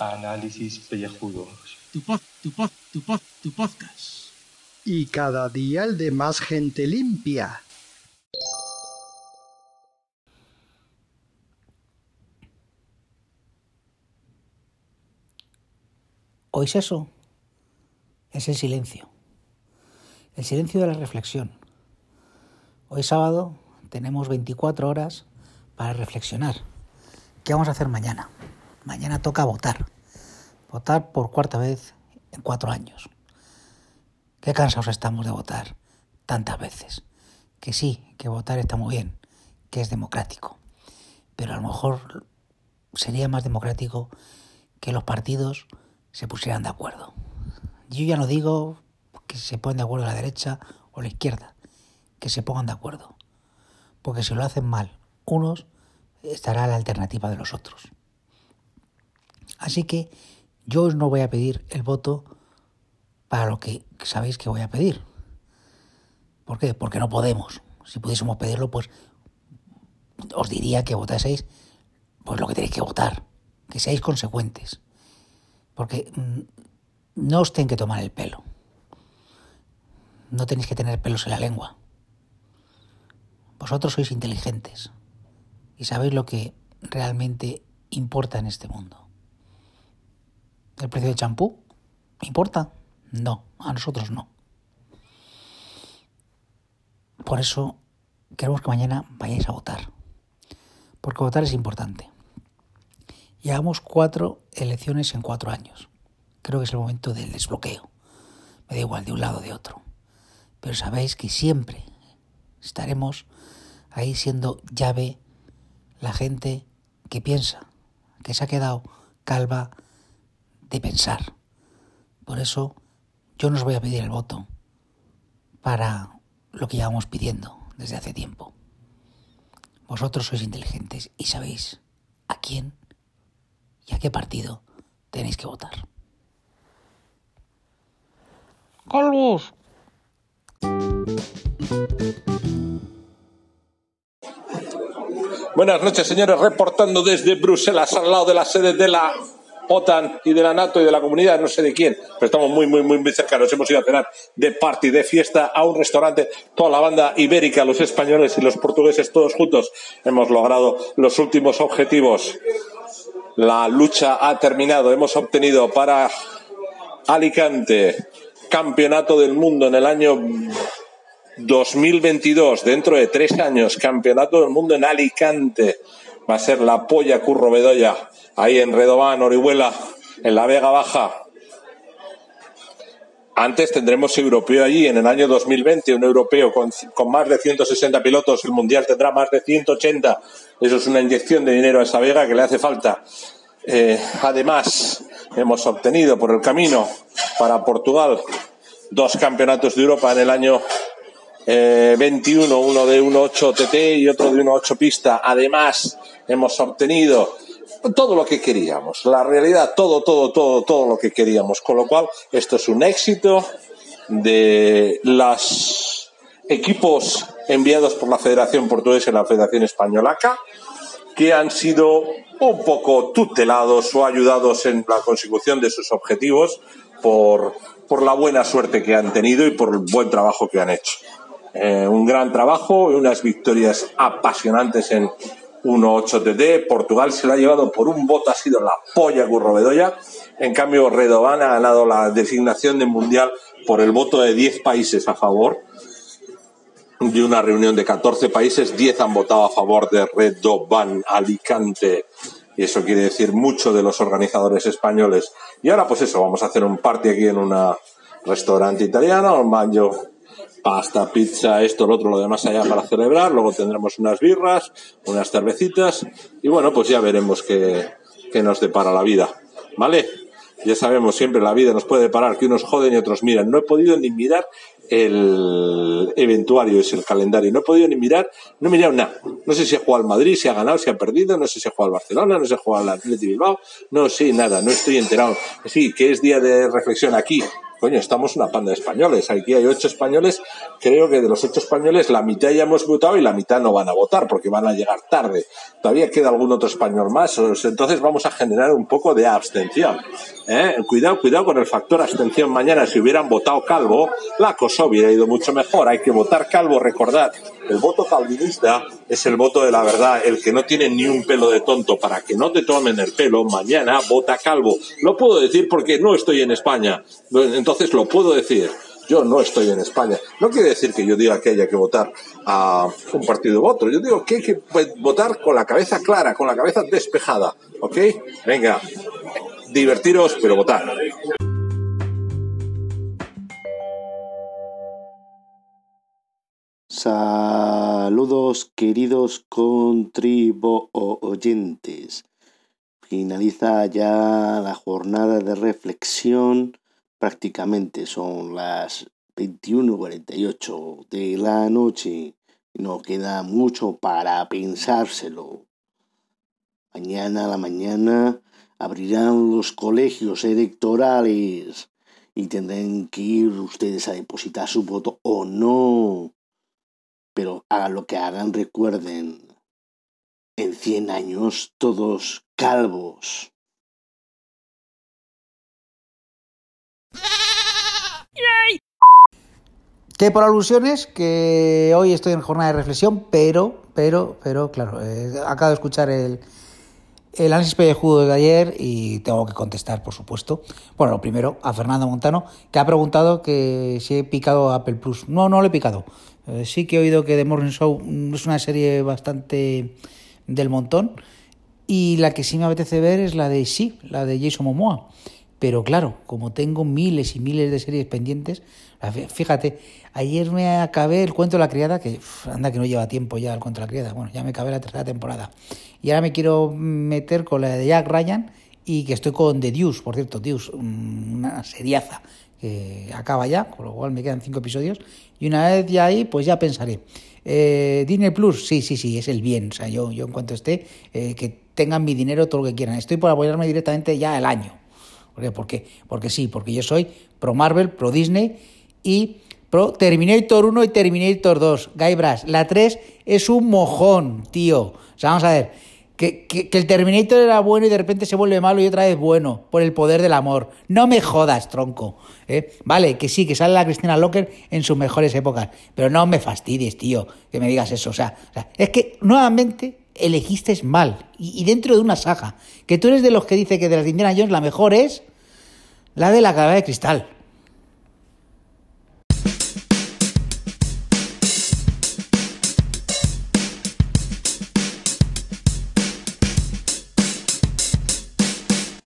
Análisis pellejudos. Tu pod, tu pod, tu pod, tu podcast. Y cada día el de más gente limpia. ¿Oís eso? Es el silencio. El silencio de la reflexión. Hoy sábado tenemos 24 horas para reflexionar. ¿Qué vamos a hacer mañana? Mañana toca votar. Votar por cuarta vez en cuatro años. Qué cansados estamos de votar tantas veces. Que sí, que votar está muy bien, que es democrático. Pero a lo mejor sería más democrático que los partidos se pusieran de acuerdo. Yo ya no digo que se pongan de acuerdo la derecha o la izquierda, que se pongan de acuerdo. Porque si lo hacen mal unos, estará la alternativa de los otros. Así que yo os no voy a pedir el voto para lo que sabéis que voy a pedir. ¿Por qué? Porque no podemos. Si pudiésemos pedirlo, pues os diría que votaseis pues lo que tenéis que votar, que seáis consecuentes. Porque mm, no os tienen que tomar el pelo. No tenéis que tener pelos en la lengua. Vosotros sois inteligentes y sabéis lo que realmente importa en este mundo. ¿El precio del champú? ¿Importa? No, a nosotros no. Por eso queremos que mañana vayáis a votar. Porque votar es importante. Llevamos cuatro elecciones en cuatro años. Creo que es el momento del desbloqueo. Me da igual de un lado o de otro. Pero sabéis que siempre estaremos ahí siendo llave la gente que piensa, que se ha quedado calva de pensar. Por eso yo no os voy a pedir el voto para lo que llevamos pidiendo desde hace tiempo. Vosotros sois inteligentes y sabéis a quién y a qué partido tenéis que votar. Calvos. Buenas noches, señores, reportando desde Bruselas, al lado de la sede de la OTAN y de la NATO y de la comunidad, no sé de quién, pero estamos muy, muy, muy, muy cerca. Nos hemos ido a cenar de party, de fiesta, a un restaurante, toda la banda ibérica, los españoles y los portugueses, todos juntos, hemos logrado los últimos objetivos. La lucha ha terminado. Hemos obtenido para Alicante campeonato del mundo en el año 2022, dentro de tres años, campeonato del mundo en Alicante. Va a ser la polla Curro Bedoya, ahí en Redován, Orihuela, en la Vega Baja. Antes tendremos europeo allí en el año 2020, un europeo con, con, más de 160 pilotos, el mundial tendrá más de 180. Eso es una inyección de dinero a esa vega que le hace falta. Eh, además, hemos obtenido por el camino para Portugal dos campeonatos de Europa en el año eh, 21, uno de 1.8 TT y otro de 1.8 pista. Además, hemos obtenido todo lo que queríamos. La realidad, todo, todo, todo, todo lo que queríamos. Con lo cual, esto es un éxito de los equipos enviados por la Federación Portuguesa y la Federación Española que han sido un poco tutelados o ayudados en la consecución de sus objetivos por, por la buena suerte que han tenido y por el buen trabajo que han hecho. Eh, un gran trabajo y unas victorias apasionantes en 1-8 TT. Portugal se lo ha llevado por un voto, ha sido la polla Bedoya. En cambio, Redovan ha ganado la designación de mundial por el voto de 10 países a favor. De una reunión de 14 países, 10 han votado a favor de Redovan Alicante. Y eso quiere decir mucho de los organizadores españoles. Y ahora, pues eso, vamos a hacer un party aquí en un restaurante italiano, un pasta, pizza, esto, lo otro, lo demás allá para celebrar. Luego tendremos unas birras, unas cervecitas y bueno, pues ya veremos qué, qué nos depara la vida. ¿Vale? Ya sabemos siempre la vida nos puede deparar que unos joden y otros miran. No he podido ni mirar el eventuario, es el calendario. No he podido ni mirar, no he mirado nada. No sé si ha jugado al Madrid, si ha ganado, si ha perdido, no sé si ha jugado al Barcelona, no sé si ha jugado al Atleti Bilbao, no sé nada, no estoy enterado. Sí, que es día de reflexión aquí, coño, estamos una panda de españoles. Aquí hay ocho españoles. Creo que de los ocho españoles, la mitad ya hemos votado y la mitad no van a votar porque van a llegar tarde. Todavía queda algún otro español más. Entonces vamos a generar un poco de abstención. ¿eh? Cuidado, cuidado con el factor abstención mañana. Si hubieran votado calvo, la cosa hubiera ido mucho mejor. Hay que votar calvo, recordad. El voto calvinista es el voto de la verdad, el que no tiene ni un pelo de tonto. Para que no te tomen el pelo, mañana vota calvo. Lo puedo decir porque no estoy en España. Entonces lo puedo decir. Yo no estoy en España. No quiere decir que yo diga que haya que votar a un partido u otro. Yo digo que hay que votar con la cabeza clara, con la cabeza despejada. ¿Ok? Venga, divertiros, pero votar. Saludos queridos contribo oyentes. Finaliza ya la jornada de reflexión. Prácticamente son las 21.48 de la noche. No queda mucho para pensárselo. Mañana a la mañana abrirán los colegios electorales y tendrán que ir ustedes a depositar su voto o no. Pero hagan lo que hagan, recuerden, en 100 años todos calvos. Que por alusiones, que hoy estoy en jornada de reflexión, pero, pero, pero, claro, eh, acabo de escuchar el, el análisis pellejudo de ayer y tengo que contestar, por supuesto. Bueno, lo primero, a Fernando Montano, que ha preguntado que si he picado Apple Plus. No, no lo he picado. Eh, sí que he oído que The Morning Show es una serie bastante del montón. Y la que sí me apetece ver es la de sí, la de Jason Momoa. Pero claro, como tengo miles y miles de series pendientes, fíjate, ayer me acabé el cuento de la criada, que anda que no lleva tiempo ya el cuento de la criada, bueno, ya me acabé la tercera temporada. Y ahora me quiero meter con la de Jack Ryan y que estoy con The Deuce, por cierto, Deuce, una seriaza que acaba ya, con lo cual me quedan cinco episodios. Y una vez ya ahí, pues ya pensaré. Eh, Disney Plus, sí, sí, sí, es el bien. O sea, yo, yo en cuanto esté, eh, que tengan mi dinero todo lo que quieran. Estoy por apoyarme directamente ya el año. ¿Por qué? Porque sí, porque yo soy pro Marvel, pro Disney y pro Terminator 1 y Terminator 2. Guybrush, la 3 es un mojón, tío. O sea, vamos a ver. Que, que, el Terminator era bueno y de repente se vuelve malo y otra vez bueno, por el poder del amor. No me jodas, tronco. ¿eh? Vale, que sí, que sale la Cristina Locker en sus mejores épocas, pero no me fastidies, tío, que me digas eso. O sea, es que nuevamente elegiste mal. Y, dentro de una saga. Que tú eres de los que dice que de las Indiana Jones la mejor es la de la cabeza de cristal.